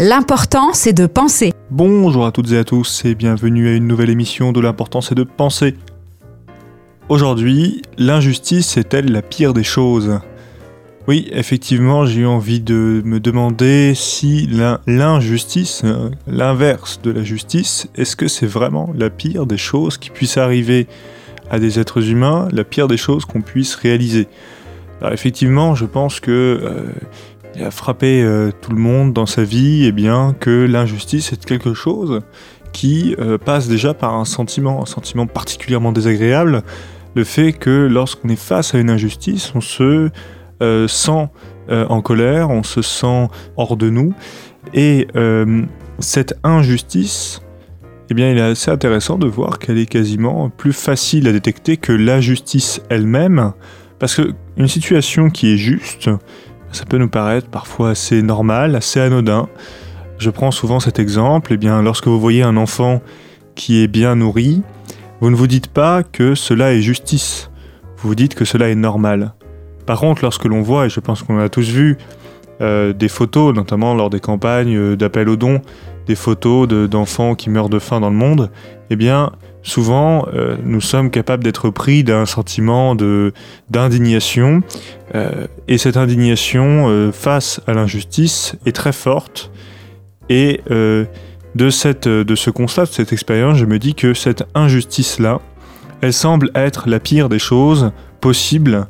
L'important, c'est de penser. Bonjour à toutes et à tous et bienvenue à une nouvelle émission de l'important c'est de penser. Aujourd'hui, l'injustice est-elle la pire des choses? Oui, effectivement, j'ai envie de me demander si l'injustice, hein, l'inverse de la justice, est-ce que c'est vraiment la pire des choses qui puissent arriver à des êtres humains, la pire des choses qu'on puisse réaliser? Alors effectivement, je pense que euh, il a frappé euh, tout le monde dans sa vie, et eh bien que l'injustice est quelque chose qui euh, passe déjà par un sentiment, un sentiment particulièrement désagréable, le fait que lorsqu'on est face à une injustice, on se euh, sent en colère, on se sent hors de nous, et cette injustice, eh bien, il est assez intéressant de voir qu'elle est quasiment plus facile à détecter que la justice elle-même, parce qu'une situation qui est juste, ça peut nous paraître parfois assez normal, assez anodin. Je prends souvent cet exemple, eh bien, lorsque vous voyez un enfant qui est bien nourri, vous ne vous dites pas que cela est justice, vous vous dites que cela est normal. Par contre, lorsque l'on voit, et je pense qu'on a tous vu, euh, des photos, notamment lors des campagnes euh, d'appel aux dons, des photos d'enfants qui meurent de faim dans le monde, eh bien, souvent, euh, nous sommes capables d'être pris d'un sentiment d'indignation, euh, et cette indignation euh, face à l'injustice est très forte, et de, ce constat, de cette expérience, je me dis que cette injustice-là, elle semble être la pire des choses possibles,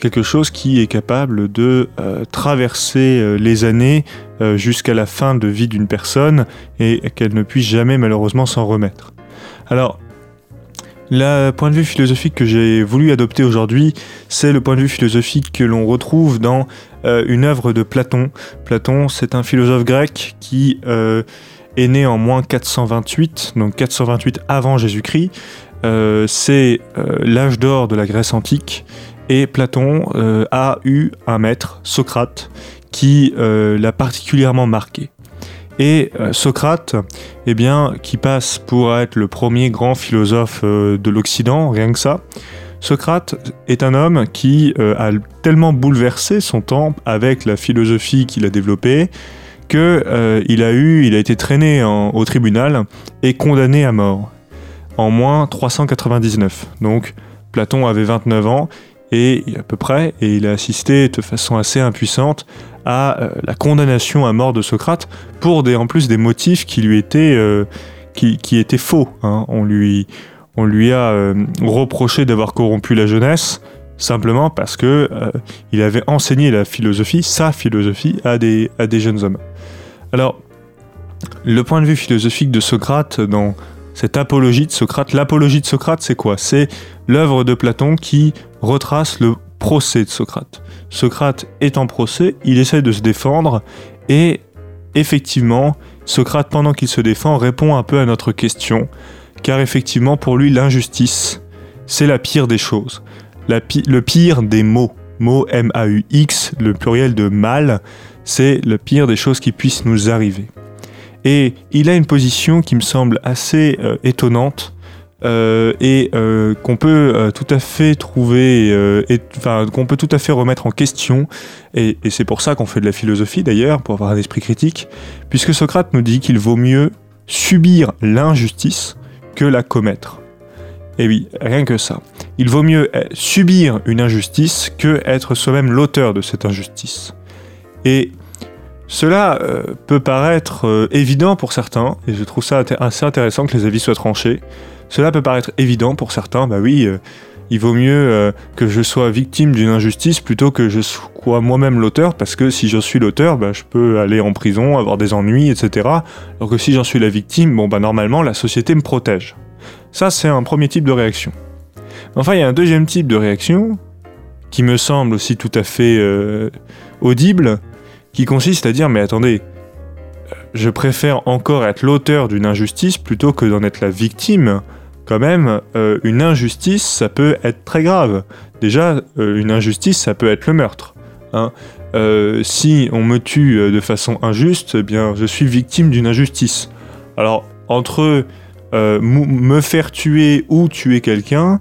quelque chose qui est capable de traverser les années jusqu'à la fin de vie d'une personne et qu'elle ne puisse jamais malheureusement s'en remettre. Alors, le point de vue philosophique que j'ai voulu adopter aujourd'hui, c'est le point de vue philosophique que l'on retrouve dans euh, une œuvre de Platon. Platon, c'est un philosophe grec qui euh, est né en moins 428, donc 428 avant Jésus-Christ. Euh, c'est l'âge d'or de la Grèce antique. Et Platon a eu un maître, Socrate, qui l'a particulièrement marqué. Et euh, Socrate, eh bien, qui passe pour être le premier grand philosophe euh, de l'Occident, rien que ça, Socrate est un homme qui euh, a tellement bouleversé son temps avec la philosophie qu'il a développée que il a eu, il a été traîné au tribunal et condamné à mort en moins 399. Donc Platon avait 29 ans et à peu près, et il a assisté de façon assez impuissante à euh, la condamnation à mort de Socrate pour des, en plus des motifs qui lui étaient, euh, qui, étaient faux. Hein. On, lui, on lui a euh, reproché d'avoir corrompu la jeunesse simplement parce que il avait enseigné la philosophie, sa philosophie, à des, à des jeunes hommes. Alors, le point de vue philosophique de Socrate dans cette apologie de Socrate, l'apologie de Socrate, c'est quoi? C'est l'œuvre de Platon qui retrace le procès de Socrate. Socrate est en procès, il essaie de se défendre, et effectivement, Socrate, pendant qu'il se défend, répond un peu à notre question, car effectivement, pour lui, l'injustice, c'est la pire des choses, le pire des mots. Mot M-A-U-X, le pluriel de mal, c'est le pire des choses qui puissent nous arriver. Et il a une position qui me semble assez euh, étonnante, euh, et euh, qu'on peut tout à fait trouver, qu'on peut tout à fait remettre en question, et, et c'est pour ça qu'on fait de la philosophie d'ailleurs, pour avoir un esprit critique, puisque Socrate nous dit qu'il vaut mieux subir l'injustice que la commettre. Et oui, rien que ça. Il vaut mieux subir une injustice que être soi-même l'auteur de cette injustice. Et cela peut paraître évident pour certains, et je trouve ça assez intéressant que les avis soient tranchés. Cela peut paraître évident pour certains, bah oui, euh, il vaut mieux euh, que je sois victime d'une injustice plutôt que je sois moi-même l'auteur, parce que si je suis l'auteur, bah, je peux aller en prison, avoir des ennuis, etc. Alors que si j'en suis la victime, bon bah normalement la société me protège. Ça c'est un premier type de réaction. Enfin il y a un deuxième type de réaction, qui me semble aussi tout à fait euh, audible, qui consiste à dire mais attendez, je préfère encore être l'auteur d'une injustice plutôt que d'en être la victime quand même, euh, une injustice, ça peut être très grave. Déjà, euh, une injustice, ça peut être le meurtre. Hein. Euh, si on me tue de façon injuste, eh bien, je suis victime d'une injustice. Alors, entre me faire tuer ou tuer quelqu'un,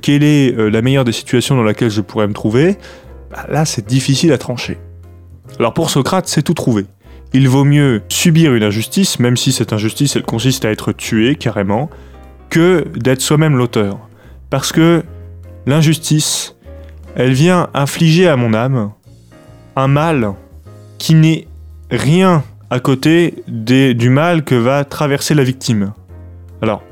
quelle est la meilleure des situations dans laquelle je pourrais me trouver? Bah, Là, c'est difficile à trancher. Alors pour Socrate, c'est tout trouvé. il vaut mieux subir une injustice, même si cette injustice, elle consiste à être tué carrément, que d'être soi-même l'auteur. Parce que l'injustice, elle vient infliger à mon âme un mal qui n'est rien à côté du mal que va traverser la victime. Alors,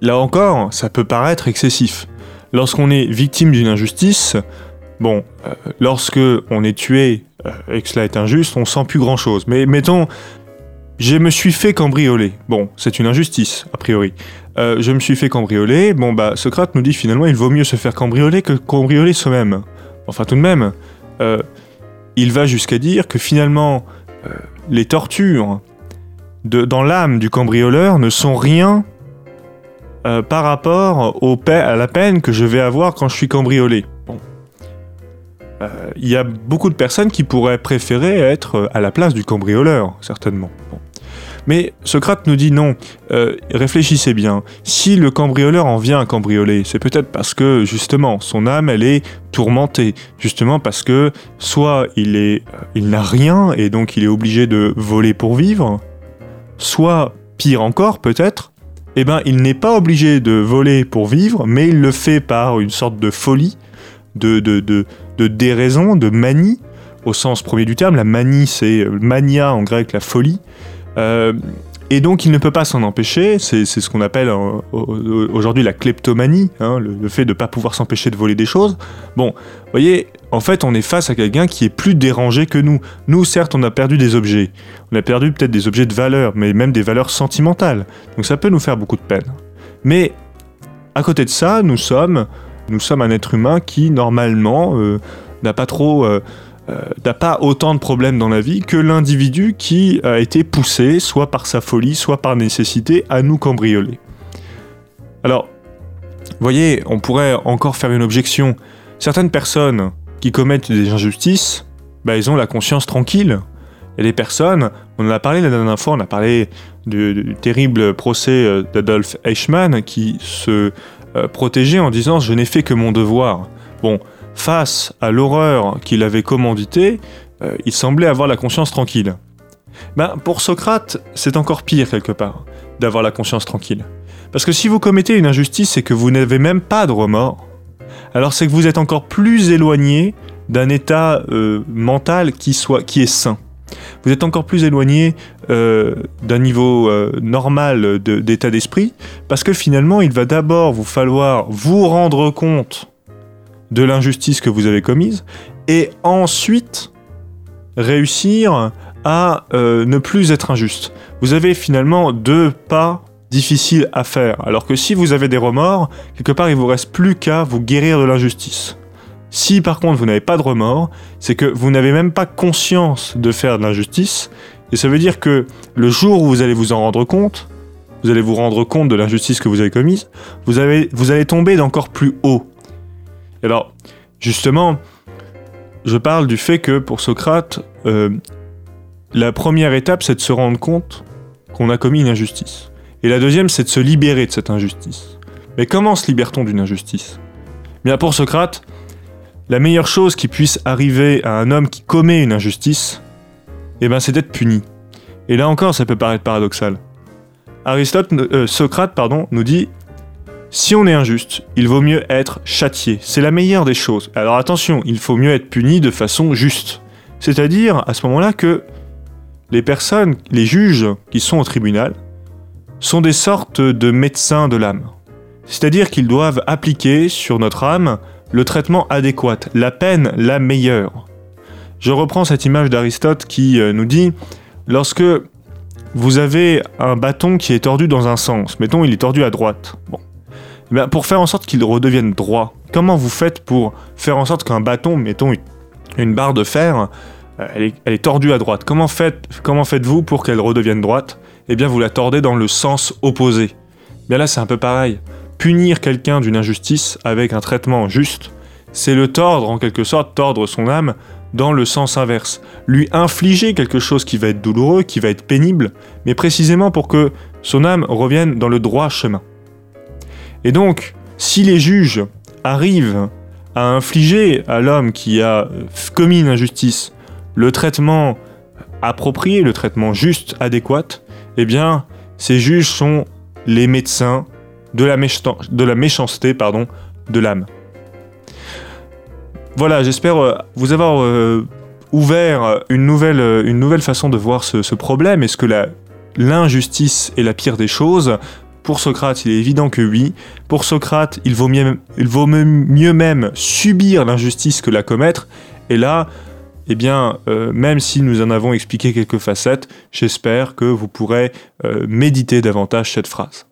là encore, ça peut paraître excessif. Lorsqu'on est victime d'une injustice, bon, euh, lorsque on est tué euh, et que cela est injuste, on sent plus grand-chose. Mais mettons, je me suis fait cambrioler. Bon, c'est une injustice, a priori. Euh, je me suis fait cambrioler. Bon, bah, Socrate nous dit finalement, il vaut mieux se faire cambrioler que cambrioler soi-même. Enfin, tout de même, il va jusqu'à dire que finalement, les tortures dans l'âme du cambrioleur ne sont rien par rapport à la peine que je vais avoir quand je suis cambriolé. Euh, il y a beaucoup de personnes qui pourraient préférer être à la place du cambrioleur, certainement. Mais Socrate nous dit non, euh, réfléchissez bien. Si le cambrioleur en vient à cambrioler, c'est peut-être parce que justement son âme elle est tourmentée, justement parce que soit il il n'a rien et donc il est obligé de voler pour vivre, soit pire encore peut-être, eh ben il n'est pas obligé de voler pour vivre, mais il le fait par une sorte de folie, de, de, de, déraison, de manie, au sens premier du terme. La manie, c'est mania en grec, la folie. Euh, et donc il ne peut pas s'en empêcher, c'est ce qu'on appelle euh, aujourd'hui la kleptomanie, hein, le, fait de ne pas pouvoir s'empêcher de voler des choses. Bon, vous voyez, en fait on est face à quelqu'un qui est plus dérangé que nous. Nous certes on a perdu des objets, on a perdu peut-être des objets de valeur, mais même des valeurs sentimentales, donc ça peut nous faire beaucoup de peine. Mais à côté de ça, nous sommes, nous sommes un être humain qui normalement euh, n'a pas trop... Euh, n'a pas autant de problèmes dans la vie que l'individu qui a été poussé, soit par sa folie, soit par nécessité, à nous cambrioler. Alors, voyez, on pourrait encore faire une objection. Certaines personnes qui commettent des injustices, bah, ils ont la conscience tranquille. A des personnes, on en a parlé la dernière fois, on a parlé du, terrible procès euh, d'Adolf Eichmann qui se euh, protégeait en disant Je n'ai fait que mon devoir. Bon, face à l'horreur qu'il avait commanditée, euh, il semblait avoir la conscience tranquille. Ben, pour Socrate, c'est encore pire quelque part, d'avoir la conscience tranquille. Parce que si vous commettez une injustice et que vous n'avez même pas de remords, alors c'est que vous êtes encore plus éloigné d'un état euh, mental qui, soit, qui est sain. Vous êtes encore plus éloigné euh, d'un niveau normal d'état d'esprit, parce que finalement, il va d'abord vous falloir vous rendre compte de l'injustice que vous avez commise, et ensuite réussir à euh, ne plus être injuste. Vous avez finalement deux pas difficiles à faire, alors que si vous avez des remords, quelque part il vous reste plus qu'à vous guérir de l'injustice. Si par contre vous n'avez pas de remords, c'est que vous n'avez même pas conscience de faire de l'injustice, et ça veut dire que le jour où vous allez vous en rendre compte, vous allez vous rendre compte de l'injustice que vous avez commise, vous, vous allez tomber d'encore plus haut alors, justement, je parle du fait que pour Socrate, euh, la première étape, c'est de se rendre compte qu'on a commis une injustice. Et la deuxième, c'est de se libérer de cette injustice. Mais comment se libère-t-on d'une injustice? Bien pour Socrate, la meilleure chose qui puisse arriver à un homme qui commet une injustice, eh ben, c'est d'être puni. Et là encore, ça peut paraître paradoxal. Aristote, euh, Socrate nous dit si on est injuste, il vaut mieux être châtié. C'est la meilleure des choses. Alors attention, il faut mieux être puni de façon juste. C'est-à-dire, à ce moment-là, que les personnes, les juges qui sont au tribunal, sont des sortes de médecins de l'âme. C'est-à-dire qu'ils doivent appliquer sur notre âme le traitement adéquat, la peine la meilleure. Je reprends cette image d'Aristote qui euh, nous dit, lorsque vous avez un bâton qui est tordu dans un sens, mettons il est tordu à droite, bon, eh pour faire en sorte qu'il redevienne droit, comment vous faites pour faire en sorte qu'un bâton, mettons une barre de fer, euh, elle est, tordue à droite Comment, faites, comment faites-vous pour qu'elle redevienne droite? Eh bien, vous la tordez dans le sens opposé. Bien là, c'est un peu pareil. Punir quelqu'un d'une injustice avec un traitement juste, c'est le tordre en quelque sorte, tordre son âme dans le sens inverse. Lui infliger quelque chose qui va être douloureux, qui va être pénible, mais précisément pour que son âme revienne dans le droit chemin. Et donc, si les juges arrivent à infliger à l'homme qui a commis une injustice le traitement approprié, le traitement juste, adéquat, eh bien, ces juges sont les médecins de la, méchanceté de l'âme. Voilà, j'espère euh, vous avoir euh, ouvert une nouvelle, une nouvelle façon de voir ce, problème. Est-ce que l'injustice est la pire des choses? Pour Socrate, il est évident que oui. Pour Socrate, il vaut mieux, même subir l'injustice que la commettre. Et là, eh bien, euh, même si nous en avons expliqué quelques facettes, j'espère que vous pourrez euh, méditer davantage cette phrase.